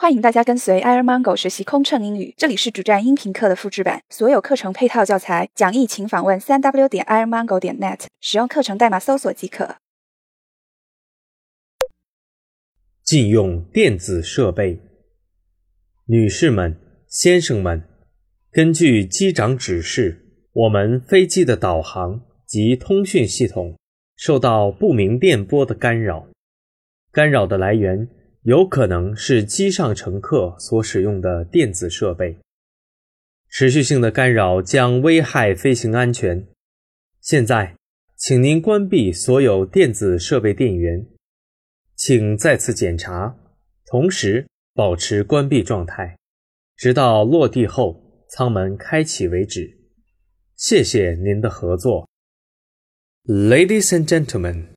欢迎大家跟随 Air Mango 学习空乘英语，这里是主站音频课的复制版，所有课程配套教材讲义，请访问三 w 点 airmango 点 net，使用课程代码搜索即可。禁用电子设备，女士们、先生们，根据机长指示，我们飞机的导航及通讯系统受到不明电波的干扰，干扰的来源。有可能是机上乘客所使用的电子设备。持续性的干扰将危害飞行安全。现在，请您关闭所有电子设备电源，请再次检查，同时保持关闭状态，直到落地后舱门开启为止。谢谢您的合作。Ladies and gentlemen,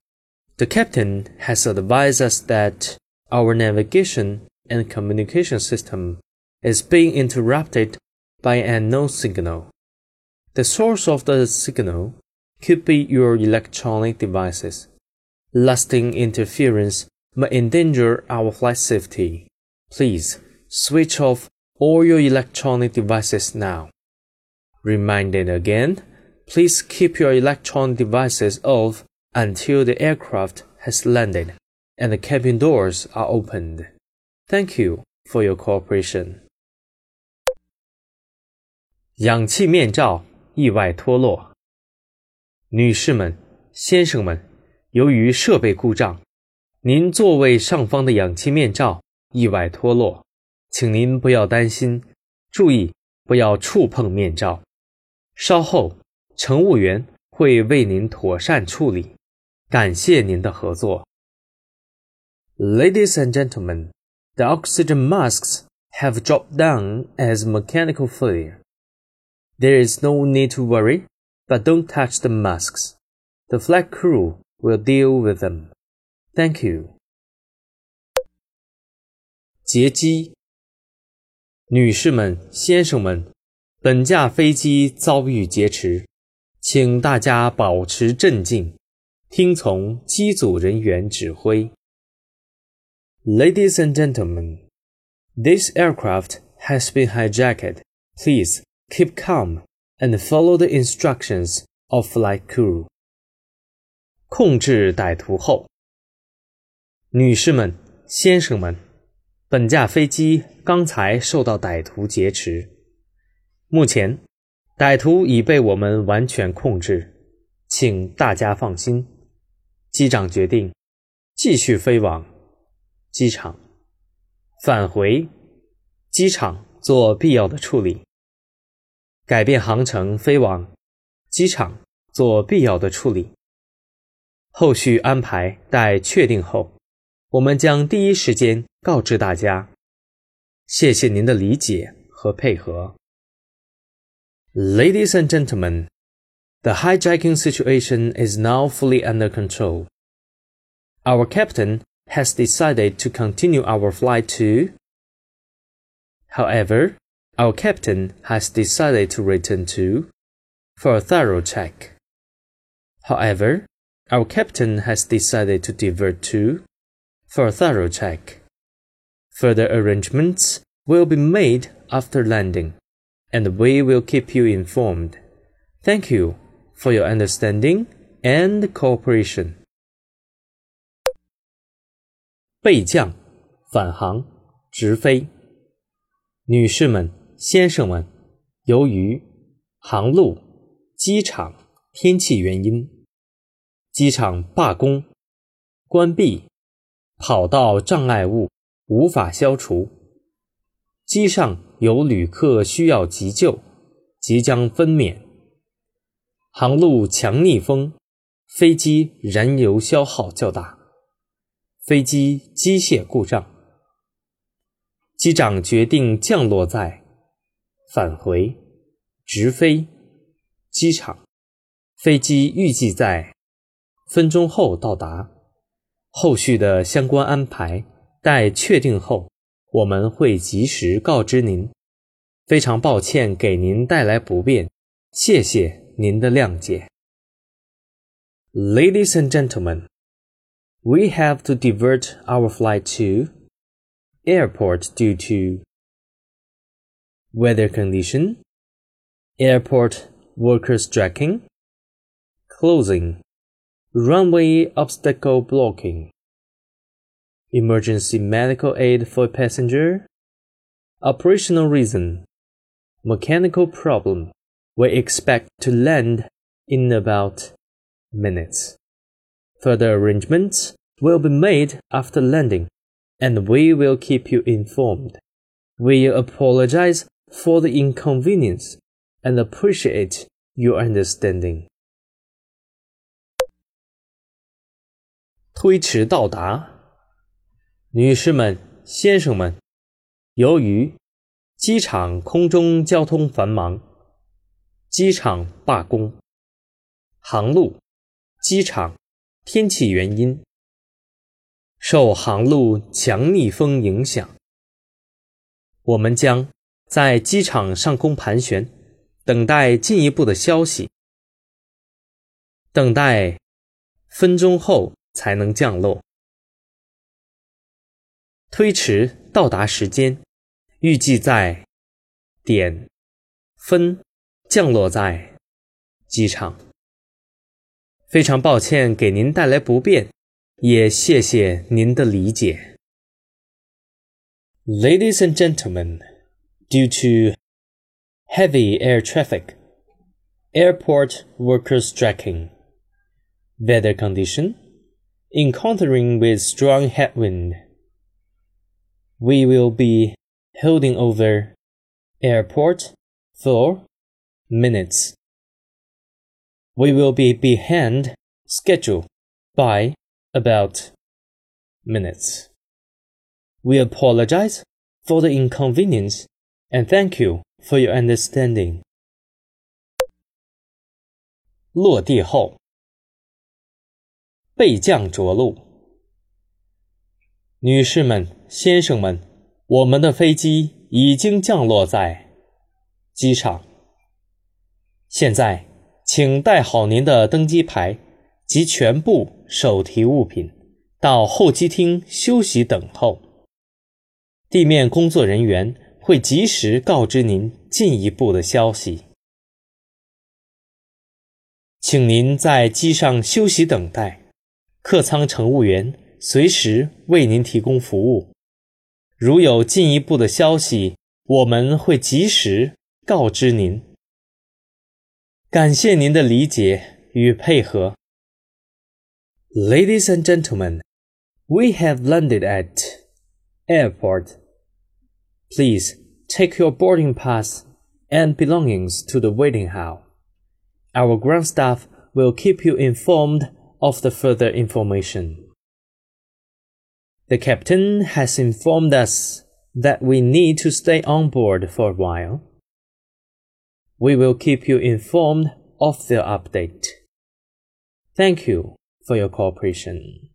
the captain has advised us that. Our navigation and communication system is being interrupted by an unknown signal. The source of the signal could be your electronic devices. Lasting interference may endanger our flight safety. Please switch off all your electronic devices now. Reminded again, please keep your electronic devices off until the aircraft has landed and the cabin doors are opened. Thank you for your cooperation. 氧气面罩意外脱落。女士们、先生们，由于设备故障，您座位上方的氧气面罩意外脱落，请您不要担心，注意不要触碰面罩。稍后，乘务员会为您妥善处理。感谢您的合作。Ladies and gentlemen, the oxygen masks have dropped down as mechanical failure. There is no need to worry, but don't touch the masks. The flight crew will deal with them. Thank you. 劫机，女士们、先生们，本架飞机遭遇劫持，请大家保持镇静，听从机组人员指挥。 Ladies and gentlemen, this aircraft has been hijacked. Please keep calm and follow the instructions of flight crew. 控制歹徒后，女士们、先生们，本架飞机刚才受到歹徒劫持，目前歹徒已被我们完全控制，请大家放心。机长决定继续飞往。机场返回机场做必要的处理，改变航程飞往机场做必要的处理。后续安排待确定后，我们将第一时间告知大家。谢谢您的理解和配合。Ladies and gentlemen, the hijacking situation is now fully under control. Our captain has decided to continue our flight to. However, our captain has decided to return to for a thorough check. However, our captain has decided to divert to for a thorough check. Further arrangements will be made after landing, and we will keep you informed. Thank you for your understanding and cooperation. 备降、返航、直飞。女士们、先生们，由于航路、机场天气原因，机场罢工、关闭，跑道障碍物无法消除，机上有旅客需要急救，即将分娩。航路强逆风，飞机燃油消耗较大。飞机机械故障，机长决定降落在返回直飞机场。飞机预计在分钟后到达。后续的相关安排待确定后，我们会及时告知您。非常抱歉给您带来不便，谢谢您的谅解。Ladies and gentlemen. We have to divert our flight to. airport due to weather condition, airport workers striking, closing, runway obstacle blocking, emergency medical aid for passenger, operational reason, mechanical problem. We expect to land in about minutes. Further arrangements will be made after landing, and we will keep you informed. We apologize for the inconvenience and appreciate your understanding. 推迟到达，女士们、先生们，由于机场空中交通繁忙，机场罢工，航路、机场 天气原因，受航路强逆风影响，我们将在机场上空盘旋，等待进一步的消息，等待分钟后才能降落，推迟到达时间。预计在点分降落在机场。非常抱歉给您带来不便，也谢谢您的理解。Ladies and gentlemen, due to heavy air traffic, airport workers striking, weather condition, encountering with strong headwind, we will be holding over airport for minutes. We will be behind schedule by about minutes. We apologize for the inconvenience and thank you for your understanding. 落地后，备降着陆。女士们、先生们。我们的飞机已经降落在机场。现在， 请带好您的登机牌及全部手提物品，到候机厅休息等候。地面工作人员会及时告知您进一步的消息。请您在机上休息等待，客舱乘务员随时为您提供服务。如有进一步的消息，我们会及时告知您。感谢您的理解与配合。Ladies and gentlemen, we have landed at airport. Please take your boarding pass and belongings to the waiting hall. Our ground staff will keep you informed of the further information. The captain has informed us that we need to stay on board for a while. We will keep you informed of the update. Thank you for your cooperation.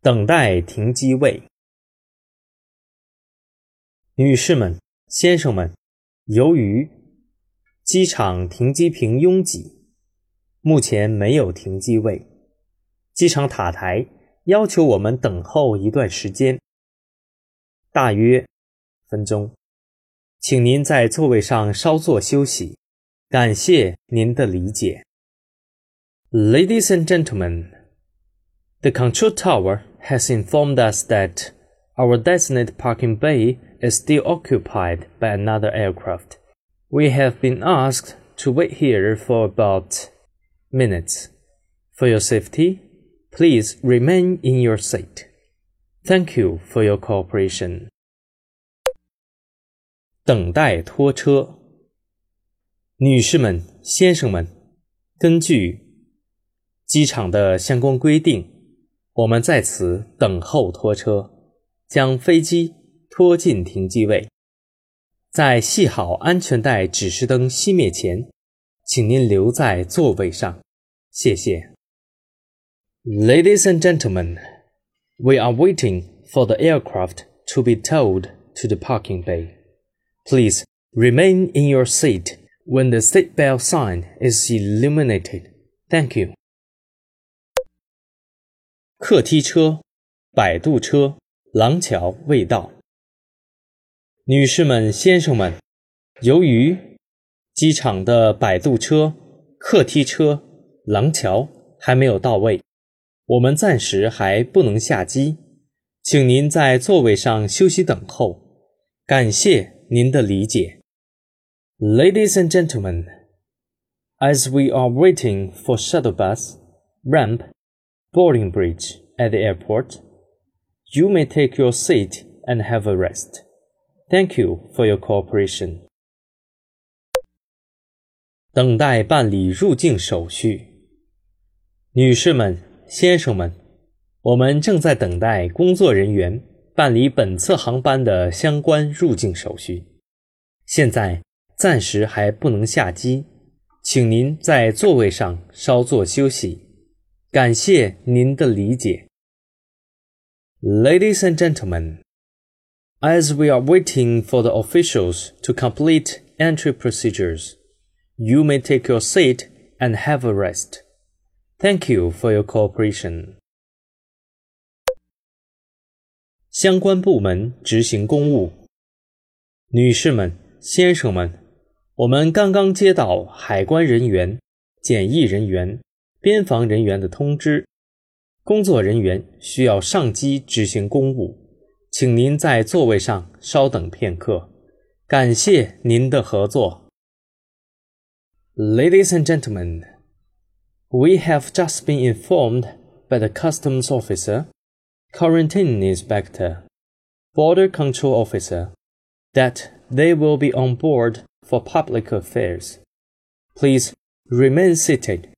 等待停机位，女士们、先生们，由于机场停机坪拥挤，目前没有停机位，机场塔台要求我们等候一段时间，大约分钟，请您在座位上稍作休息，感谢您的理解。Ladies and gentlemen, the control tower has informed us that our designated parking bay is still occupied by another aircraft. We have been asked to wait here for about minutes. For your safety, Please remain in your seat. Thank you for your cooperation. 等待拖车，女士们、先生们，根据机场的相关规定，我们在此等候拖车，将飞机拖进停机位。在系好安全带指示灯熄灭前，请您留在座位上。谢谢。Ladies and gentlemen, we are waiting for the aircraft to be towed to the parking bay. Please remain in your seat when the seatbelt sign is illuminated. Thank you. 客梯车、摆渡车、 廊桥未到。女士们、先生们，由于机场的摆渡车、客梯车、廊桥还没有到位，我们暂时还不能下机，请您在座位上休息等候。感谢 您的理解。Ladies and gentlemen, as we are waiting for shuttle bus, ramp, boarding bridge at the airport, you may take your seat and have a rest. Thank you for your cooperation. 等待办理入境手续。女士们、先生们，我们正在等待工作人员 办理本次航班的相关入境手续。现在暂时还不能下机，请您在座位上稍作休息。感谢您的理解。Ladies and gentlemen. As we are waiting for the officials to complete entry procedures, you may take your seat and have a rest. Thank you for your cooperation. 相关部门执行公务。女士们、先生们，我们刚刚接到海关人员、检疫人员、边防人员的通知，工作人员需要上机执行公务。请您在座位上稍等片刻，感谢您的合作。Ladies and gentlemen, we have just been informed by the customs officer, quarantine inspector, border control officer that they will be on board for public affairs. Please remain seated,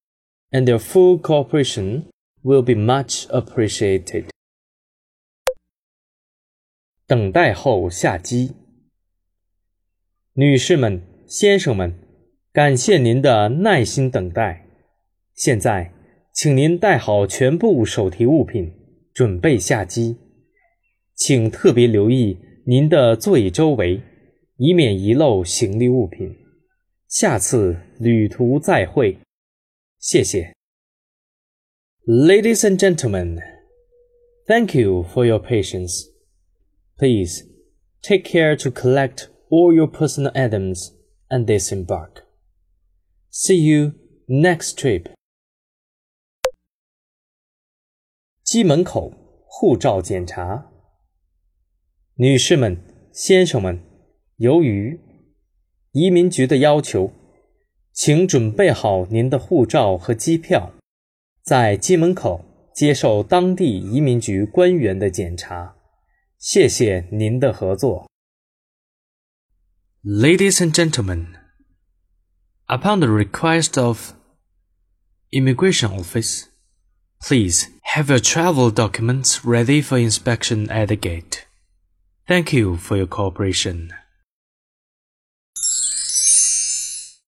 and their full cooperation will be much appreciated. 等待后下机。女士们、先生们，感谢您的耐心等待。现在，请您带好全部手提物品， 准备下机。请特别留意您的座椅周围，以免遗漏行李物品。下次旅途再会，谢谢。Ladies and gentlemen, thank you for your patience. Please take care to collect all your personal items and disembark. See you next trip. 机门口护照检查。女士们、先生们，由于移民局的要求，请准备好您的护照和机票，在机门口接受当地移民局官员的检查。谢谢您的合作。Ladies and gentlemen, upon the request of Immigration Office, please have your travel documents ready for inspection at the gate. Thank you for your cooperation.